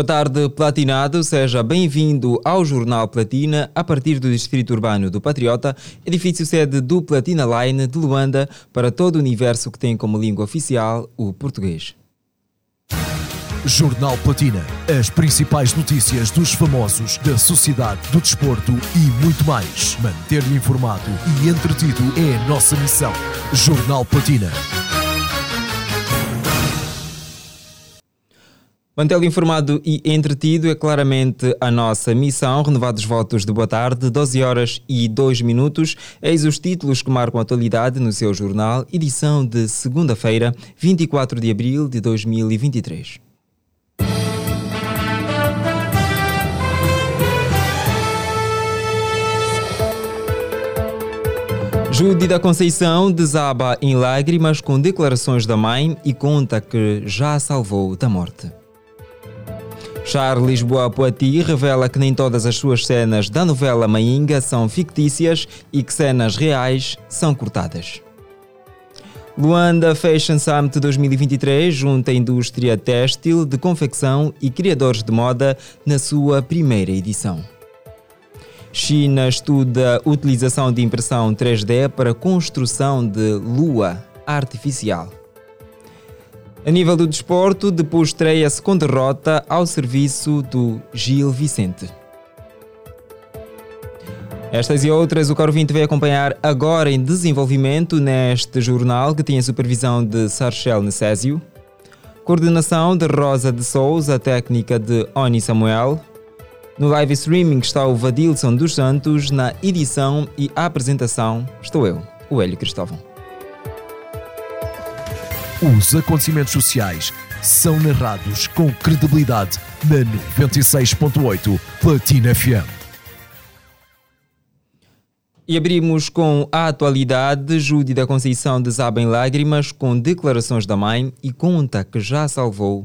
Boa tarde, Platinado. Seja bem-vindo ao Jornal Platina, a partir do Distrito Urbano do Patriota, edifício sede do Platina Line de Luanda, para todo o universo que tem como língua oficial o português. Jornal Platina. As principais notícias dos famosos, da sociedade, do desporto e muito mais. Manter-lhe informado e entretido é a nossa missão. Jornal Platina. Mantê-lo informado e entretido é claramente a nossa missão. Renovados votos de boa tarde, 12 horas e 2 minutos. Eis os títulos que marcam a atualidade no seu jornal, edição de segunda-feira, 24 de abril de 2023. Judy da Conceição desaba em lágrimas com declarações da mãe e conta que já a salvou da morte. Charles Lisboa Poiti revela que nem todas as suas cenas da novela Mainga são fictícias e que cenas reais são cortadas. Luanda Fashion Summit 2023 junta a indústria têxtil, de confecção e criadores de moda na sua primeira edição. China estuda utilização de impressão 3D para construção de lua artificial. A nível do desporto, depois estreia-se com derrota ao serviço do Gil Vicente. Estas e outras o Caro 20 vai acompanhar agora em desenvolvimento neste jornal que tem a supervisão de Sarchel Necésio, coordenação de Rosa de Souza, técnica de Oni Samuel. No live streaming está o Vadilson dos Santos, na edição e apresentação estou eu, o Hélio Cristóvão. Os acontecimentos sociais são narrados com credibilidade na 96.8 Platina FM. E abrimos com a atualidade. Judy da Conceição desaba em lágrimas com declarações da mãe e conta que já salvou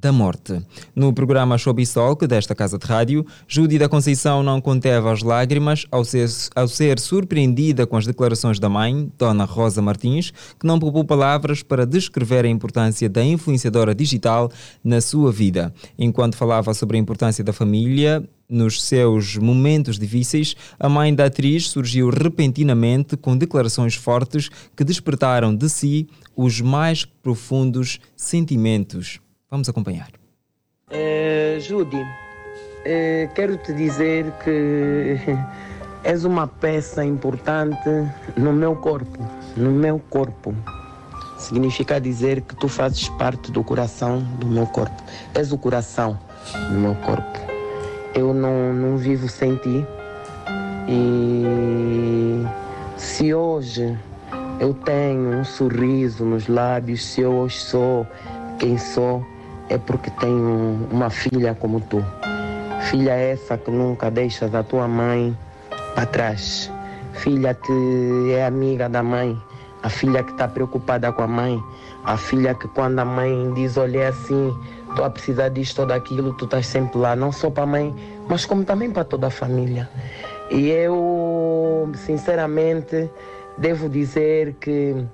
da morte. No programa Showbiz desta casa de rádio, Judy da Conceição não conteve as lágrimas ao ser, ao ser surpreendida com as declarações da mãe, Dona Rosa Martins, que não poupou palavras para descrever a importância da influenciadora digital na sua vida. Enquanto falava sobre a importância da família, nos seus momentos difíceis, a mãe da atriz surgiu repentinamente com declarações fortes que despertaram de si os mais profundos sentimentos. Vamos acompanhar. Uh, Judy, uh, quero te dizer que és uma peça importante no meu corpo. No meu corpo. Significa dizer que tu fazes parte do coração do meu corpo. És o coração do meu corpo. Eu não, não vivo sem ti. E se hoje eu tenho um sorriso nos lábios, se eu hoje sou quem sou, é porque tenho uma filha como tu. Filha essa que nunca deixas a tua mãe para trás. Filha que é amiga da mãe. A filha que está preocupada com a mãe. A filha que quando a mãe diz, olha é assim, tu a precisar disto ou daquilo, tu estás sempre lá. Não só para a mãe, mas como também para toda a família. E eu, sinceramente, devo dizer que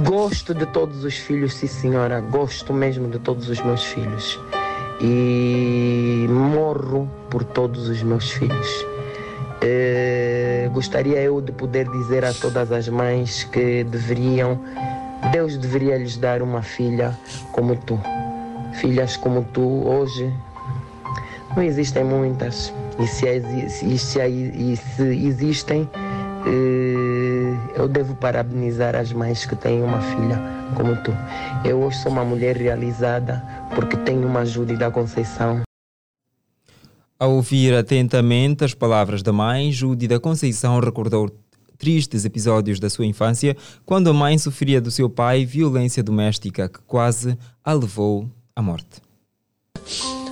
Gosto de todos os filhos, sim senhora. Gosto mesmo de todos os meus filhos. E morro por todos os meus filhos. Eh, gostaria eu de poder dizer a todas as mães que deveriam, Deus deveria lhes dar uma filha como tu. Filhas como tu, hoje, não existem muitas. E se, e se, e se existem, eh, eu devo parabenizar as mães que têm uma filha como tu. Eu hoje sou uma mulher realizada porque tenho uma ajuda da Conceição. Ao ouvir atentamente as palavras da mãe, Judy da Conceição recordou tristes episódios da sua infância, quando a mãe sofria do seu pai violência doméstica que quase a levou à morte.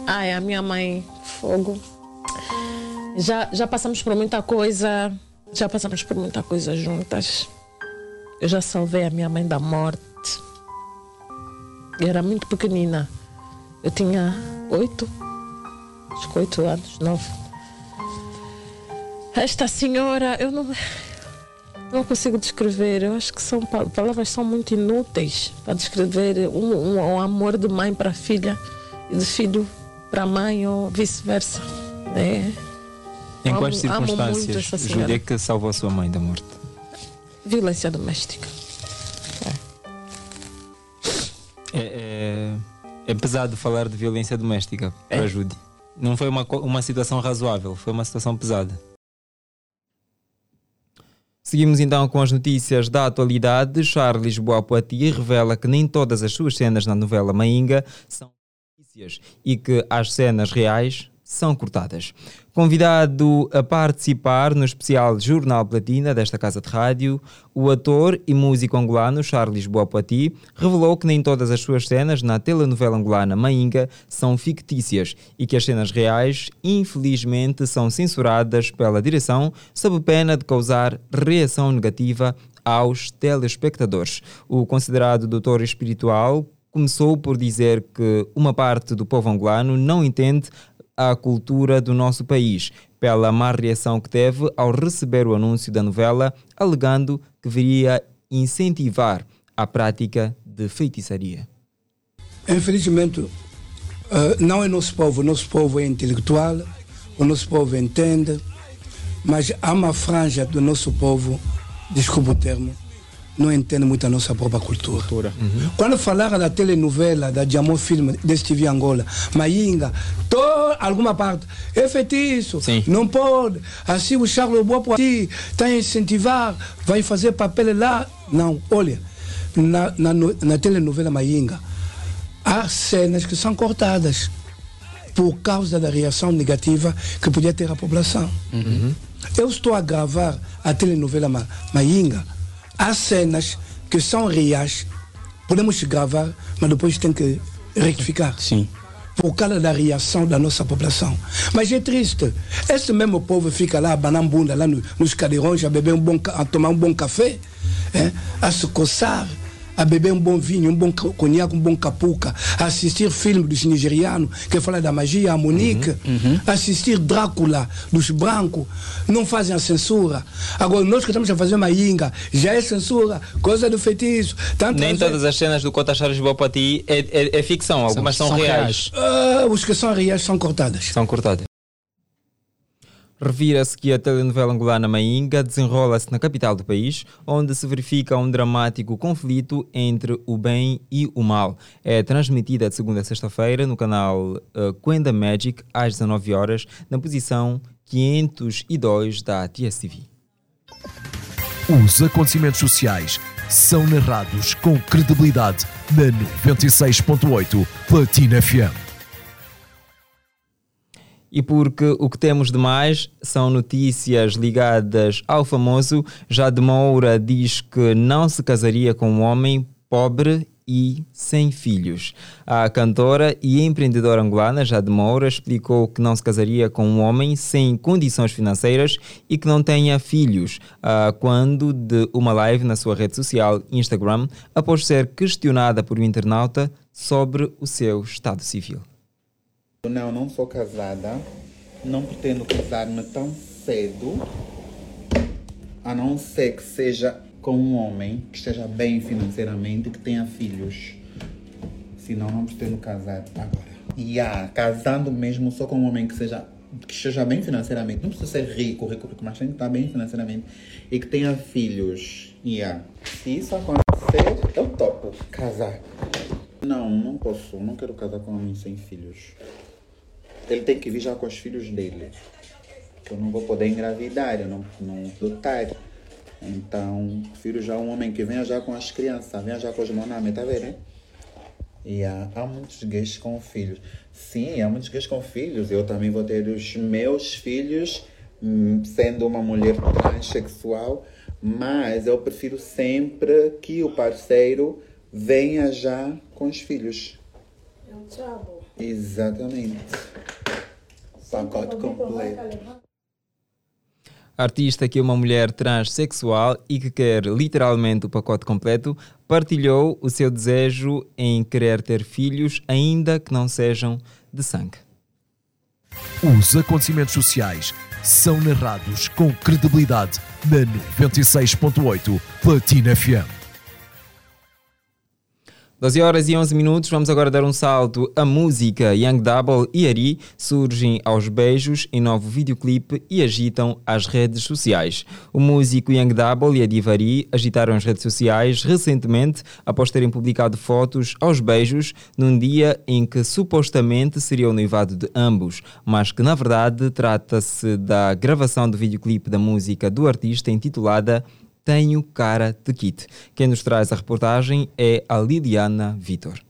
Ai, a minha mãe, fogo. Já, já passamos por muita coisa já passamos por muita coisa juntas. Eu já salvei a minha mãe da morte. Eu era muito pequenina. Eu tinha oito, acho que oito anos, nove. Esta senhora, eu não, não consigo descrever. Eu acho que são palavras são muito inúteis para descrever um, um, um amor de mãe para filha e de filho para mãe ou vice-versa. É. Em Amo- quais amo circunstâncias, senhora. Júlia, que salvou a sua mãe da morte? Violência doméstica. É, é, é pesado falar de violência doméstica para É. a Júlia. Não foi uma, uma situação razoável, foi uma situação pesada. Seguimos então com as notícias da atualidade. Charles Boapoati revela que nem todas as suas cenas na novela Mainga são fictícias e que as cenas reais são cortadas. Convidado a participar no especial Jornal Platina desta casa de rádio, o ator e músico angolano Charles Boapoati revelou que nem todas as suas cenas na telenovela angolana Mainga são fictícias e que as cenas reais, infelizmente, são censuradas pela direção sob pena de causar reação negativa aos telespectadores. O considerado doutor espiritual começou por dizer que uma parte do povo angolano não entende a cultura do nosso país, pela má reação que teve ao receber o anúncio da novela, alegando que viria incentivar a prática de feitiçaria. Infelizmente, eh, não é nosso povo. O nosso povo é intelectual, o nosso povo entende, mas há uma franja do nosso povo, desculpa o termo, não entende muito a nossa própria cultura. Quando falaram da telenovela, da Diamond Film, desse TV Angola, Mainga, to, alguma parte, é feitiço, Sim. não pode. Assim o Charles Boapoati está a incentivar, vai fazer papel lá. Não, olha, na, na, na telenovela Mainga, há cenas que são cortadas por causa da reação negativa que podia ter a população. Eu estou a gravar a telenovela Ma- Mainga. Há cenas que são reais, podemos gravar, mas depois tem que rectificar. Sim. Por causa da reação da nossa população. Mas é triste. Esse mesmo povo fica lá, abanando bunda, lá no- nos cadeirões, a beber um bom, a tomar um bom café, é? a se coçar, a beber um bom vinho, um bom conhaque, um bom capuca, a assistir filme dos nigerianos que fala da magia, a Monique, assistir Drácula dos brancos, não fazem a censura. Agora, nós que estamos a fazer uma inga, já é censura, coisa do feitiço. Tanto Nem todas as cenas do Cota Charles Boapati é, é, é ficção, algumas são, são reais. Ah, os que são reais são cortadas. São cortadas. Revira-se que a telenovela angolana Mainga desenrola-se na capital do país, onde se verifica um dramático conflito entre o bem e o mal. É transmitida de segunda a sexta-feira no canal uh, Quenda Magic, às 19 horas, na posição 502 da TSTV. Os acontecimentos sociais são narrados com credibilidade na 96.8 Platina FM. E porque o que temos de mais são notícias ligadas ao famoso, Jade Moura diz que não se casaria com um homem pobre e sem filhos. A cantora e empreendedora angolana Jade Moura explicou que não se casaria com um homem sem condições financeiras e que não tenha filhos, ah, quando de uma live na sua rede social Instagram, após ser questionada por um internauta sobre o seu estado civil. Não, não sou casada. Não pretendo casar-me tão cedo. A não ser que seja com um homem que esteja bem financeiramente e que tenha filhos. Senão, não pretendo casar agora. E ah, casando mesmo só com um homem que seja que esteja bem financeiramente. Não precisa ser rico, rico, rico, mas tem que estar bem financeiramente. E que tenha filhos. Yeah. Se isso acontecer, eu topo casar. Não, não posso. Não quero casar com um homem sem filhos. Ele tem que vir já com os filhos dele. Eu não vou poder engravidar, eu não, não lutar. Então, prefiro já um homem que venha já com as crianças, venha já com os monames, tá vendo? E há, há muitos gays com filhos. Sim, há muitos gays com filhos. Eu também vou ter os meus filhos, hum, sendo uma mulher transexual. Mas eu prefiro sempre que o parceiro venha já com os filhos. Exatamente. Pacote completo. A artista, que é uma mulher transexual e que quer literalmente o pacote completo, partilhou o seu desejo em querer ter filhos, ainda que não sejam de sangue. Os acontecimentos sociais são narrados com credibilidade na 96.8 Platina FM. 12 horas e 11 minutos, vamos agora dar um salto. A música Young Double e Ari surgem aos beijos em novo videoclipe e agitam as redes sociais. O músico Young Double e a diva Ari agitaram as redes sociais recentemente após terem publicado fotos aos beijos num dia em que supostamente seria o noivado de ambos, mas que na verdade trata-se da gravação do videoclipe da música do artista intitulada tenho cara de kit. Quem nos traz a reportagem é a Liliana Vitor.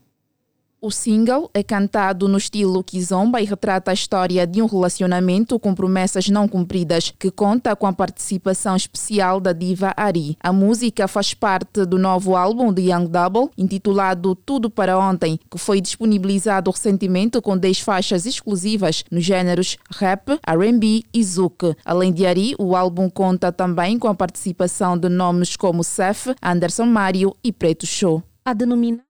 O single é cantado no estilo kizomba e retrata a história de um relacionamento com promessas não cumpridas, que conta com a participação especial da diva Ari. A música faz parte do novo álbum de Young Double, intitulado Tudo para Ontem, que foi disponibilizado recentemente com 10 faixas exclusivas nos gêneros rap, R&B e zouk. Além de Ari, o álbum conta também com a participação de nomes como Seth, Anderson Mario e Preto Show. A denominar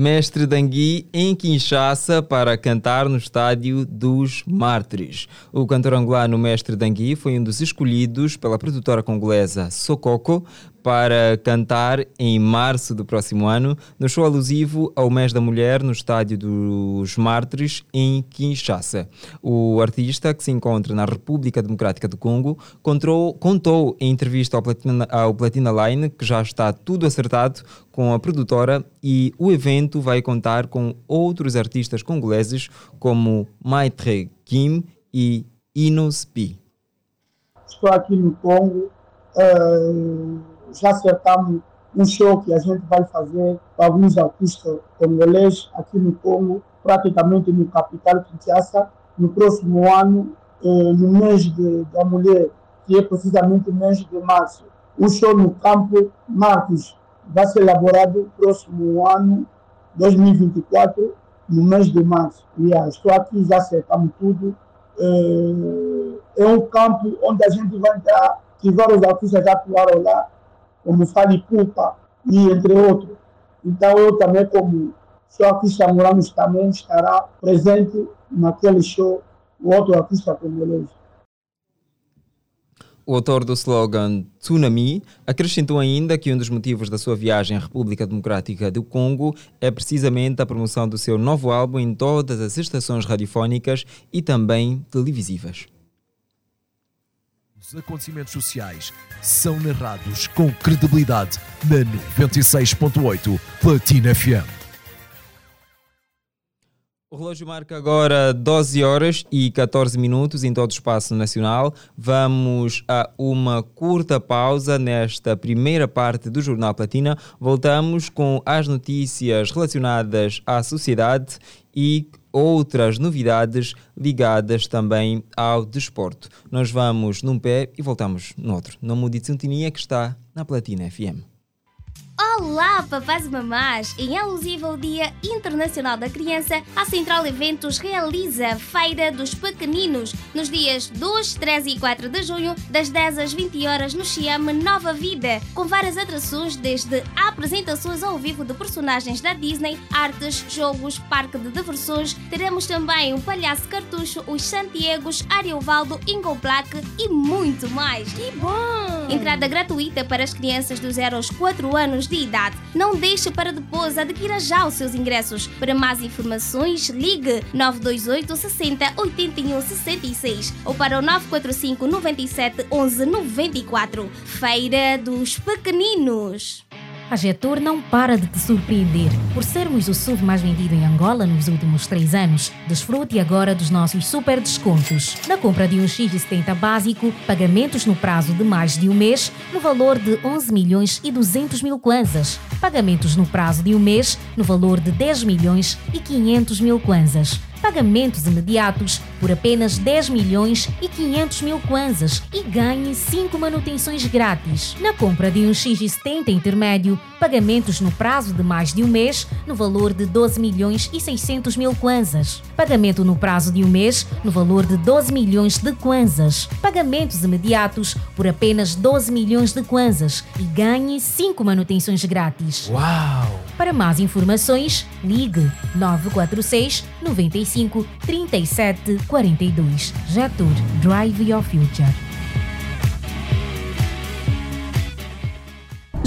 Mestre Dangui em Kinshasa para cantar no estádio dos Mártires. O cantor angolano Mestre Dangui foi um dos escolhidos pela produtora congolesa Sokoko para cantar em março do próximo ano, no show alusivo ao mês da mulher no Estádio dos Mártires, em Kinshasa. O artista, que se encontra na República Democrática do Congo, contou, contou em entrevista ao Platina, ao Platina Line que já está tudo acertado com a produtora e o evento vai contar com outros artistas congoleses como Maitre Kim e Inos P. Estou aqui no Congo. Uh já acertamos um show que a gente vai fazer para alguns artistas congoleses aqui no Congo, praticamente no capital Kinshasa, no próximo ano, eh, no mês de, da mulher, que é precisamente o mês de março. O show no campo Marcos vai ser elaborado no próximo ano, 2024, no mês de março. Yeah, estou aqui, já acertamos tudo. É, é um campo onde a gente vai entrar, que vários artistas já atuaram lá, como Fali Pupa e entre outros. Então eu também, como sou artista moramos, também estará presente naquele show, o outro artista congolês. O autor do slogan Tsunami acrescentou ainda que um dos motivos da sua viagem à República Democrática do Congo é precisamente a promoção do seu novo álbum em todas as estações radiofónicas e também televisivas. Os acontecimentos sociais são narrados com credibilidade na 96.8 Platina FM. O relógio marca agora 12 horas e 14 minutos em todo o espaço nacional. Vamos a uma curta pausa nesta primeira parte do Jornal Platina. Voltamos com as notícias relacionadas à sociedade e outras novidades ligadas também ao desporto. Nós vamos num pé e voltamos no outro. Não mude de sintonia que está na Platina FM. Olá, papás e mamás! Em alusivo ao Dia Internacional da Criança, a Central Eventos realiza a Feira dos Pequeninos nos dias 2, 3 e 4 de junho, das 10 às 20 horas no Xiame Nova Vida, com várias atrações desde apresentações ao vivo de personagens da Disney, artes, jogos, parque de diversões. Teremos também o Palhaço Cartucho, os Santiagos, Ariovaldo, Ingo Black e muito mais. Que bom! Entrada gratuita para as crianças dos 0 aos 4 anos de idade. Não deixe para depois, adquira já os seus ingressos. Para mais informações, ligue 928 60 81 66 ou para o 945 97 11 94. Feira dos Pequeninos. A Getur não para de te surpreender. Por sermos o SUV mais vendido em Angola nos últimos três anos, desfrute agora dos nossos super descontos. Na compra de um X70 básico, pagamentos no prazo de mais de um mês, no valor de 11 milhões e 200 mil kwanzas. Pagamentos no prazo de um mês, no valor de 10 milhões e 500 mil kwanzas pagamentos imediatos por apenas 10 milhões e 500 mil kwanzas e ganhe 5 manutenções grátis. Na compra de um X70 intermédio, pagamentos no prazo de mais de um mês, no valor de 12 milhões e 600 mil kwanzas. Pagamento no prazo de um mês, no valor de 12 milhões de kwanzas. Pagamentos imediatos por apenas 12 milhões de kwanzas e ganhe 5 manutenções grátis. Uau! Para mais informações, ligue 946 95 37 42. Jetur Drive Your Future.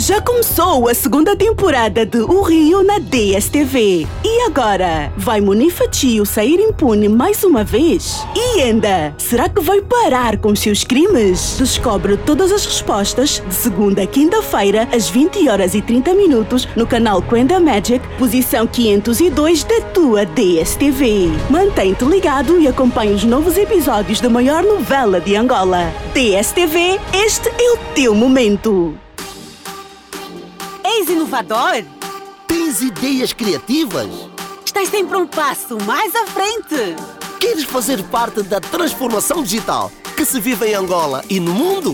Já começou a segunda temporada de O Rio na DSTV. E agora, vai Munifatio sair impune mais uma vez? E ainda, será que vai parar com seus crimes? Descobre todas as respostas de segunda a quinta-feira, às 20 horas e 30 minutos, no canal Quenda Magic, posição 502 da tua DSTV. Mantém-te ligado e acompanhe os novos episódios da maior novela de Angola. DSTV, este é o teu momento. És inovador? Tens ideias criativas? Estás sempre um passo mais à frente. Queres fazer parte da transformação digital que se vive em Angola e no mundo?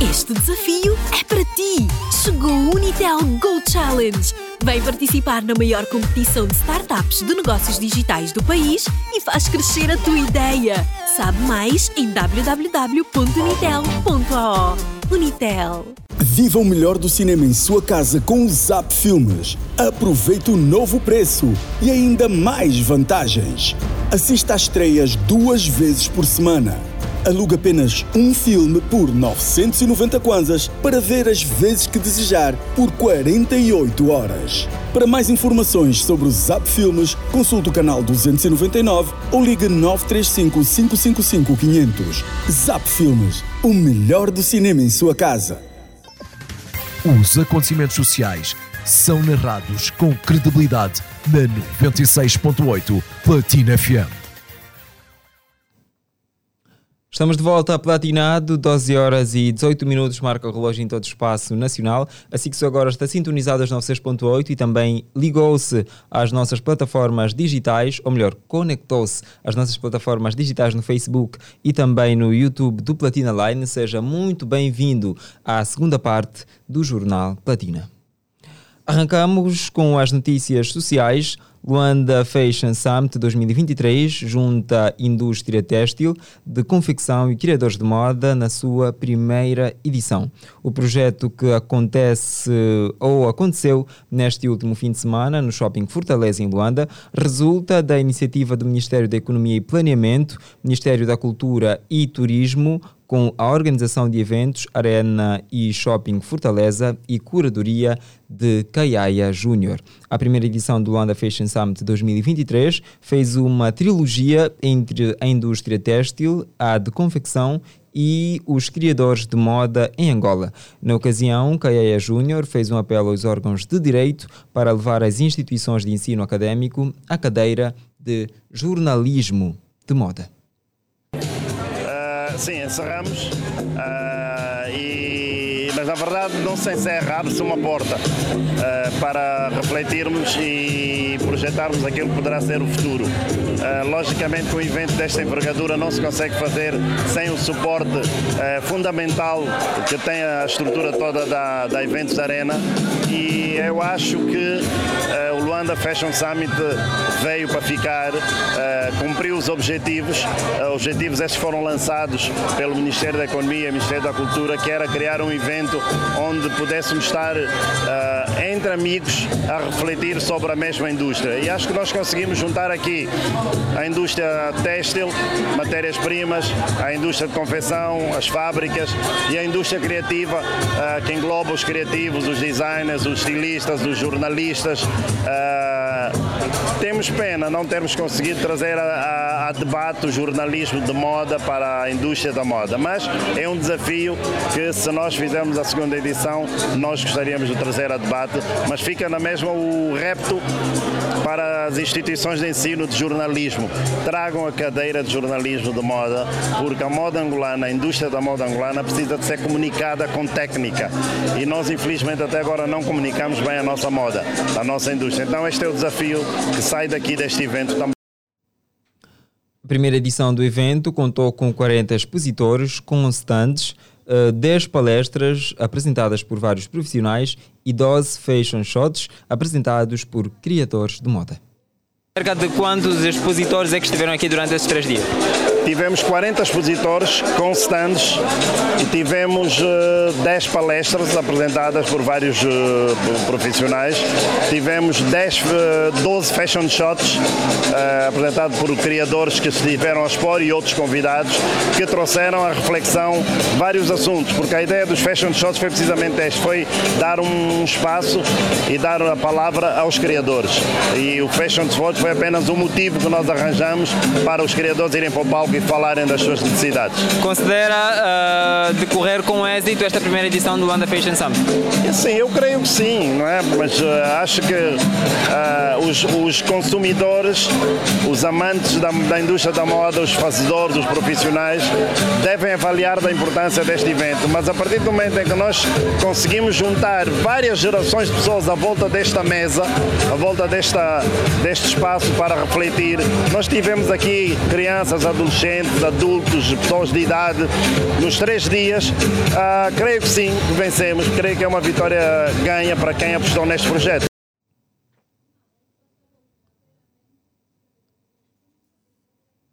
Este desafio é para ti. Chegou o Unitel Go Challenge. Vem participar na maior competição de startups de negócios digitais do país e faz crescer a tua ideia. Sabe mais em www.unitel.ao. Unitel. Viva o melhor do cinema em sua casa com o Zap Filmes. Aproveite o novo preço e ainda mais vantagens. Assista às estreias duas vezes por semana. Aluga apenas um filme por 990 kwanzas para ver as vezes que desejar por 48 horas. Para mais informações sobre o Zap Filmes, consulte o canal 299 ou ligue 935 555 500. Zap Filmes, o melhor do cinema em sua casa. Os acontecimentos sociais são narrados com credibilidade na 96.8 Platina FM. Estamos de volta a Platinado, 12 horas e 18 minutos, marca o relógio em todo o espaço nacional. Que se agora está sintonizado às 96.8 e também ligou-se às nossas plataformas digitais, ou melhor, conectou-se às nossas plataformas digitais no Facebook e também no YouTube do Platina Line. Seja muito bem-vindo à segunda parte do Jornal Platina. Arrancamos com as notícias sociais. Luanda Fashion Summit 2023 junta indústria têxtil de confecção e criadores de moda na sua primeira edição. O projeto que acontece ou aconteceu neste último fim de semana no Shopping Fortaleza em Luanda resulta da iniciativa do Ministério da Economia e Planeamento, Ministério da Cultura e Turismo, com a organização de eventos Arena e Shopping Fortaleza e curadoria de Caiaia Júnior. A primeira edição do Luanda Fashion Summit 2023 fez uma trilogia entre a indústria têxtil, a de confecção e os criadores de moda em Angola. Na ocasião, Caiaia Júnior fez um apelo aos órgãos de direito para levar as instituições de ensino académico à cadeira de jornalismo de moda. Sim, encerramos. Uh, e, na verdade não se encerrar-se uma porta uh, para refletirmos e projetarmos aquilo que poderá ser o futuro. Uh, logicamente um evento desta envergadura não se consegue fazer sem o suporte fundamental que tem a estrutura toda da, da Eventos Arena e eu acho que o Luanda Fashion Summit veio para ficar, cumpriu os objetivos, objetivos estes foram lançados pelo Ministério da Economia Ministério da Cultura, que era criar um evento onde pudéssemos estar uh, entre amigos a refletir sobre a mesma indústria. E acho que nós conseguimos juntar aqui a indústria têxtil, matérias-primas, a indústria de confecção, as fábricas e a indústria criativa, uh, que engloba os criativos, os designers, os estilistas, os jornalistas. Uh, temos pena não termos conseguido trazer a, a, a debate o jornalismo de moda para a indústria da moda, mas é um desafio que se nós fizermos a segunda edição, nós gostaríamos de trazer a debate, mas fica na mesma o repto para as instituições de ensino de jornalismo. Tragam a cadeira de jornalismo de moda, porque a moda angolana, a indústria da moda angolana precisa de ser comunicada com técnica. E nós, infelizmente, até agora não comunicamos bem a nossa moda, a nossa indústria. Então este é o desafio que sai daqui deste evento também. A primeira edição do evento contou com 40 expositores, com stands, 10 palestras apresentadas por vários profissionais e 12 fashion shots apresentados por criadores de moda. Cerca de quantos expositores é que estiveram aqui durante esses três dias? Tivemos 40 expositores com stands e tivemos uh, 10 palestras apresentadas por vários uh, profissionais. Tivemos 10, uh, 12 fashion shots uh, apresentados por criadores que estiveram a expor e outros convidados que trouxeram à reflexão vários assuntos, porque a ideia dos fashion shots foi precisamente este, foi dar um espaço e dar a palavra aos criadores. E o Fashion Sword foi apenas um motivo que nós arranjamos para os criadores irem para o palco e falarem das suas necessidades. Considera uh, decorrer com êxito esta primeira edição do Luanda Fashion Summit? Sim, eu creio que sim, não é? Mas uh, acho que uh, os, os, consumidores, os amantes da, da, indústria da moda, os fazedores, os profissionais, devem avaliar da importância deste evento. Mas a partir do momento em que nós conseguimos juntar várias gerações de pessoas à volta desta mesa, à volta desta, deste espaço para refletir, nós tivemos aqui crianças, adolescentes, adultos, pessoas de idade, nos três dias. Uh, creio que sim, vencemos. Creio que é uma vitória ganha para quem apostou neste projeto.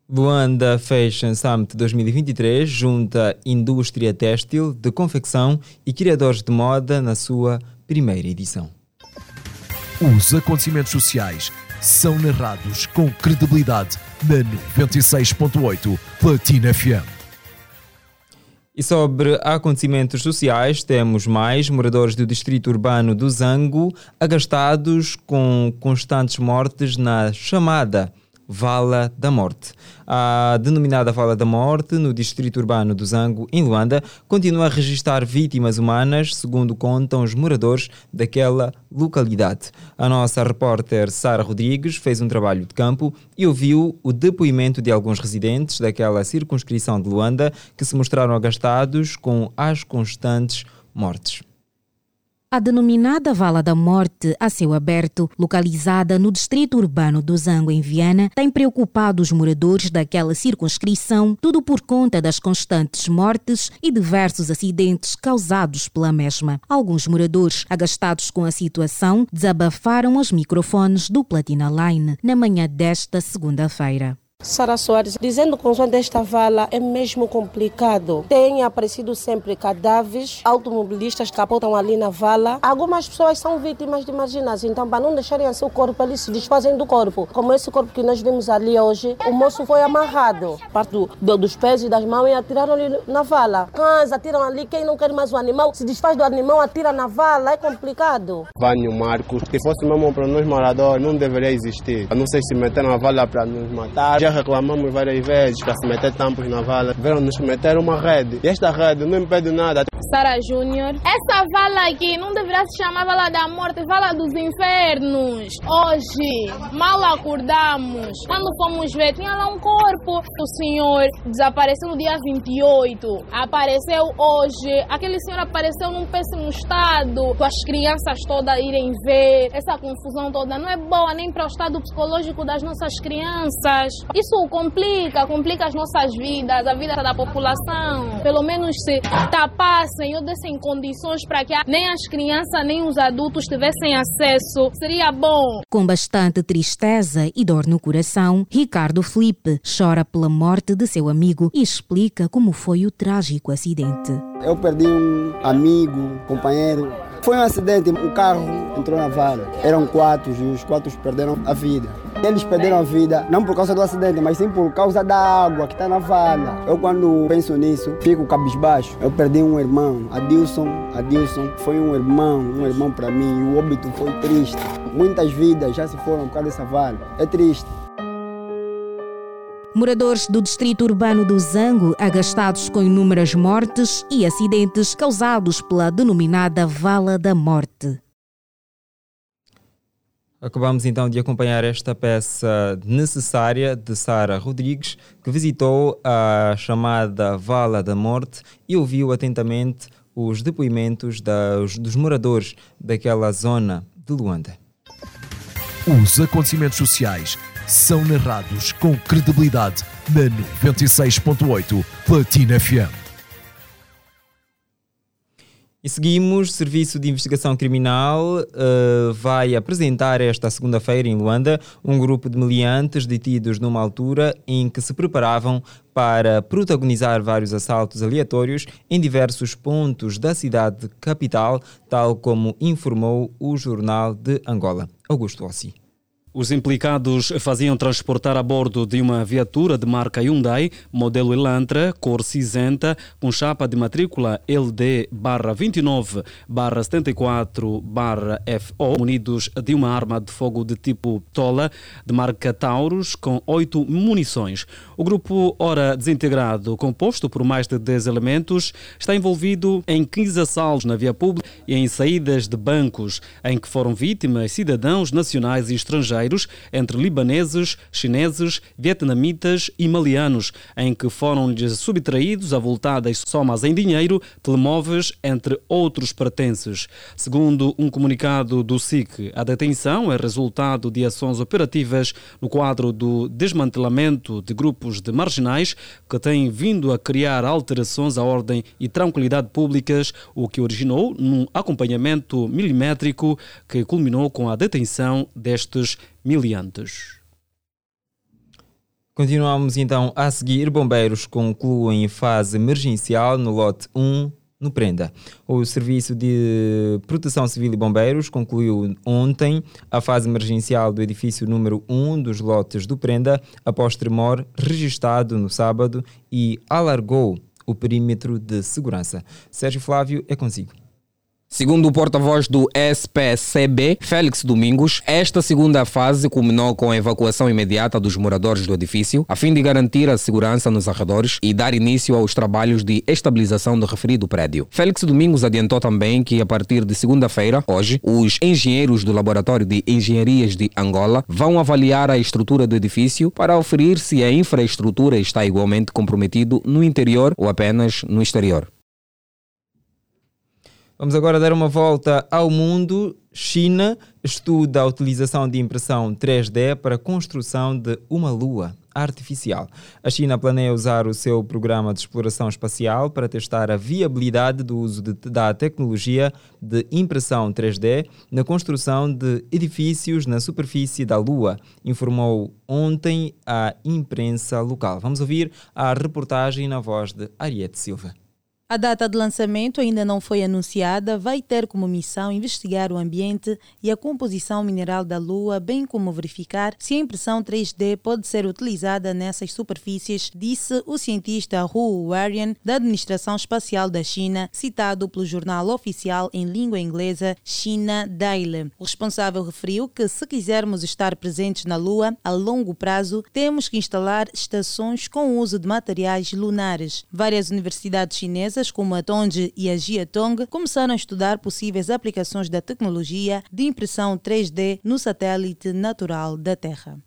Luanda Fashion Summit 2023 junta indústria têxtil, de confecção e criadores de moda na sua primeira edição. Os acontecimentos sociais são narrados com credibilidade na 96.8 Platina FM. E sobre acontecimentos sociais, temos mais moradores do distrito urbano do Zango agastados com constantes mortes na chamada Vala da Morte. A denominada Vala da Morte, no distrito urbano do Zango, em Luanda, continua a registrar vítimas humanas, segundo contam os moradores daquela localidade. A nossa repórter Sara Rodrigues fez um trabalho de campo e ouviu o depoimento de alguns residentes daquela circunscrição de Luanda que se mostraram agastados com as constantes mortes. A denominada Vala da Morte, a céu aberto, localizada no distrito urbano do Zango, em Viana, tem preocupado os moradores daquela circunscrição, tudo por conta das constantes mortes e diversos acidentes causados pela mesma. Alguns moradores, agastados com a situação, desabafaram os microfones do Platina Line na manhã desta segunda-feira. Sara Soares, dizendo que o desta vala é mesmo complicado. Tem aparecido sempre cadáveres, automobilistas capotam ali na vala. Algumas pessoas são vítimas de marginais, então para não deixarem o corpo, eles se desfazem do corpo. Como esse corpo que nós vimos ali hoje, o moço foi amarrado, parte do, dos pés e das mãos e atiraram ali na vala. Cães atiram ali, quem não quer mais o animal, se desfaz do animal, atira na vala, é complicado. Vânio Marcos, se fosse mesmo para nós moradores, não deveria existir. não sei se meteram a vala para nos matar. Já reclamamos várias vezes para se meter tampos na vala. Vieram nos meter uma rede. E esta rede não impede nada. Sara Júnior. Essa vala aqui não deveria se chamar Vala da Morte, Vala dos Infernos. Hoje, mal acordamos. Quando fomos ver, tinha lá um corpo. O senhor desapareceu no dia 28. Apareceu hoje. Aquele senhor apareceu num péssimo estado. As crianças todas irem ver. Essa confusão toda não é boa nem para o estado psicológico das nossas crianças. Isso complica, complica as nossas vidas, a vida da população. Pelo menos se tapassem ou dessem condições para que nem as crianças nem os adultos tivessem acesso, seria bom. Com bastante tristeza e dor no coração, Ricardo Felipe chora pela morte de seu amigo e explica como foi o trágico acidente. Eu perdi um amigo, companheiro. Foi um acidente, o carro entrou na vala. Eram quatro e os quatro perderam a vida. Eles perderam a vida não por causa do acidente, mas sim por causa da água que está na vala. Eu quando penso nisso, fico cabisbaixo. Eu perdi um irmão, Adilson. Adilson foi um irmão, um irmão para mim. O óbito foi triste. Muitas vidas já se foram por causa dessa vala. É triste. Moradores do distrito urbano do Zango agastados com inúmeras mortes e acidentes causados pela denominada Vala da Morte. Acabamos então de acompanhar esta peça necessária de Sara Rodrigues, que visitou a chamada Vala da Morte e ouviu atentamente os depoimentos das, dos moradores daquela zona de Luanda. Os acontecimentos sociais são narrados com credibilidade na 96.8 Platina FM. E seguimos, Serviço de Investigação Criminal uh, vai apresentar esta segunda-feira em Luanda um grupo de meliantes detidos numa altura em que se preparavam para protagonizar vários assaltos aleatórios em diversos pontos da cidade capital, tal como informou o Jornal de Angola. Augusto Ossi. Os implicados faziam transportar a bordo de uma viatura de marca Hyundai, modelo Elantra, cor cinzenta, com chapa de matrícula LD-29-74-FO, munidos de uma arma de fogo de tipo Tola, de marca Taurus, com oito munições. O grupo, ora desintegrado, composto por mais de 10 elementos, está envolvido em 15 assaltos na via pública e em saídas de bancos, em que foram vítimas cidadãos nacionais e estrangeiros entre libaneses, chineses, vietnamitas e malianos, em que foram-lhes subtraídos avultadas somas em dinheiro, telemóveis, entre outros pertences. Segundo um comunicado do SIC, a detenção é resultado de ações operativas no quadro do desmantelamento de grupos de marginais que têm vindo a criar alterações à ordem e tranquilidade públicas, o que originou num acompanhamento milimétrico que culminou com a detenção destes miliantes. Continuamos então a seguir. Bombeiros concluem fase emergencial no lote 1 no Prenda. O Serviço de Proteção Civil e Bombeiros concluiu ontem a fase emergencial do edifício número 1 dos lotes do Prenda, após tremor registado no sábado e alargou o perímetro de segurança. Sérgio Flávio é consigo. Segundo o porta-voz do SPCB, Félix Domingos, esta segunda fase culminou com a evacuação imediata dos moradores do edifício, a fim de garantir a segurança nos arredores e dar início aos trabalhos de estabilização do referido prédio. Félix Domingos adiantou também que, a partir de segunda-feira, hoje, os engenheiros do Laboratório de Engenharias de Angola vão avaliar a estrutura do edifício para oferir se a infraestrutura está igualmente comprometido no interior ou apenas no exterior. Vamos agora dar uma volta ao mundo. China estuda a utilização de impressão 3D para a construção de uma lua artificial. A China planeia usar o seu programa de exploração espacial para testar a viabilidade do uso de, da tecnologia de impressão 3D na construção de edifícios na superfície da Lua, informou ontem a imprensa local. Vamos ouvir a reportagem na voz de Ariete Silva. A data de lançamento ainda não foi anunciada, vai ter como missão investigar o ambiente e a composição mineral da Lua, bem como verificar se a impressão 3D pode ser utilizada nessas superfícies, disse o cientista Hu Warian, da Administração Espacial da China, citado pelo jornal oficial em língua inglesa China Daily. O responsável referiu que se quisermos estar presentes na Lua a longo prazo, temos que instalar estações com uso de materiais lunares. Várias universidades chinesas como a Tongji e a Jiatong começaram a estudar possíveis aplicações da tecnologia de impressão 3D no satélite natural da Terra.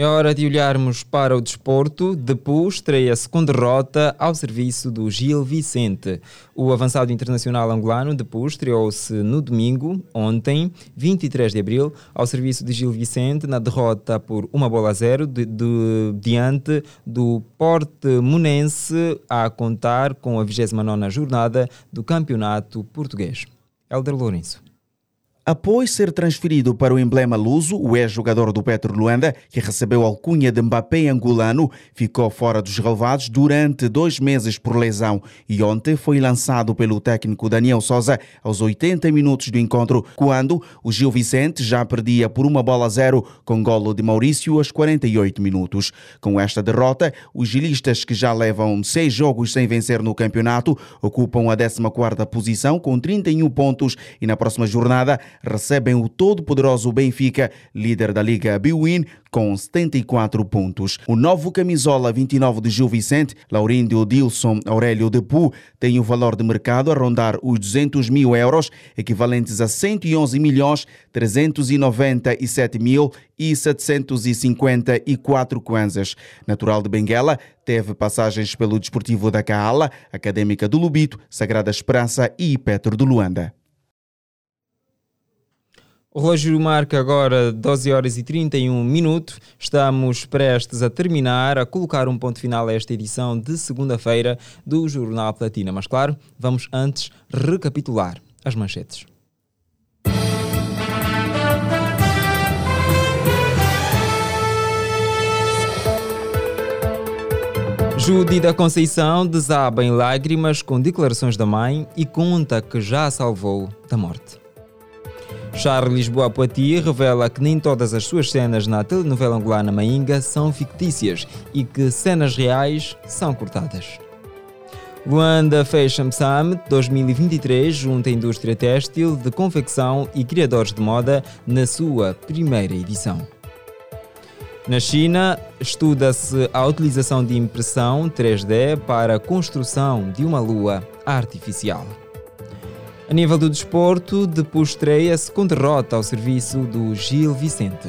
É hora de olharmos para o desporto. Depois estreia-se com derrota ao serviço do Gil Vicente. O avançado internacional angolano depois estreou-se no domingo, ontem, 23 de abril, ao serviço de Gil Vicente na derrota por uma bola a zero de, de, diante do Porte-Monense a contar com a 29ª jornada do Campeonato Português. Helder Lourenço. Após ser transferido para o emblema luso, o ex-jogador do Petro Luanda, que recebeu a alcunha de Mbappé angolano, ficou fora dos relevados durante dois meses por lesão e ontem foi lançado pelo técnico Daniel Souza aos 80 minutos do encontro, quando o Gil Vicente já perdia por uma bola a zero com golo de Maurício aos 48 minutos. Com esta derrota, os gilistas que já levam seis jogos sem vencer no campeonato ocupam a 14ª posição com 31 pontos e na próxima jornada recebem o todo-poderoso Benfica, líder da Liga Biwin, com 74 pontos. O novo camisola 29 de Gil Vicente, Laurindo Dilson Aurélio Depu, tem o valor de mercado a rondar os 200 mil euros, equivalentes a 111 milhões 397 mil e 754 kwanzas. Natural de Benguela, teve passagens pelo Desportivo da Caala, Académica do Lubito, Sagrada Esperança e Petro do Luanda. O relógio marca agora 12 horas e 31 minutos. Estamos prestes a terminar, a colocar um ponto final a esta edição de segunda-feira do Jornal Platina. Mas, claro, vamos antes recapitular as manchetes. Judy da Conceição desaba em lágrimas com declarações da mãe e conta que já a salvou da morte. Charles Lisboa Poitiers revela que nem todas as suas cenas na telenovela angolana Mainga são fictícias e que cenas reais são cortadas. Luanda Fashion Summit 2023 junta a indústria têxtil, de confecção e criadores de moda na sua primeira edição. Na China, estuda-se a utilização de impressão 3D para a construção de uma lua artificial. A nível do desporto, depois estreia-se com derrota ao serviço do Gil Vicente.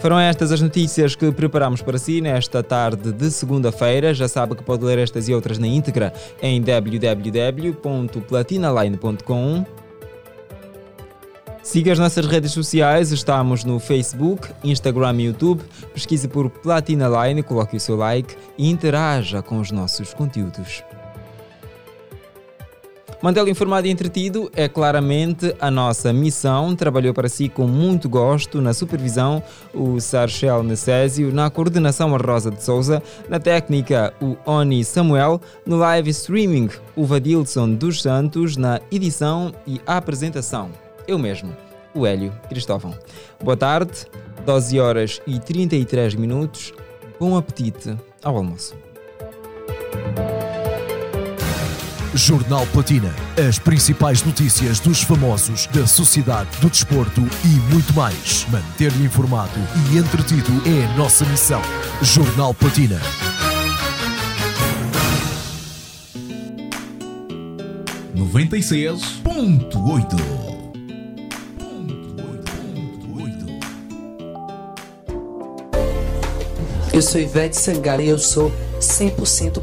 Foram estas as notícias que preparamos para si nesta tarde de segunda-feira. Já sabe que pode ler estas e outras na íntegra em www.platinaline.com. Siga as nossas redes sociais, estamos no Facebook, Instagram e YouTube. Pesquise por Platina Line, coloque o seu like e interaja com os nossos conteúdos. Mantê-lo informado e entretido é claramente a nossa missão. Trabalhou para si com muito gosto na supervisão o Sarchel Necésio, na coordenação a Rosa de Souza, na técnica o Oni Samuel, no live streaming o Vadilson dos Santos, na edição e apresentação eu mesmo, o Hélio Cristóvão. Boa tarde, 12 horas e 33 minutos. Bom apetite ao almoço. Jornal Platina. As principais notícias dos famosos, da sociedade, do desporto e muito mais. Manter-lhe informado e entretido é a nossa missão. Jornal Platina. Noventa e seis ponto oito. Eu sou Ivete Sangalo e eu sou 100%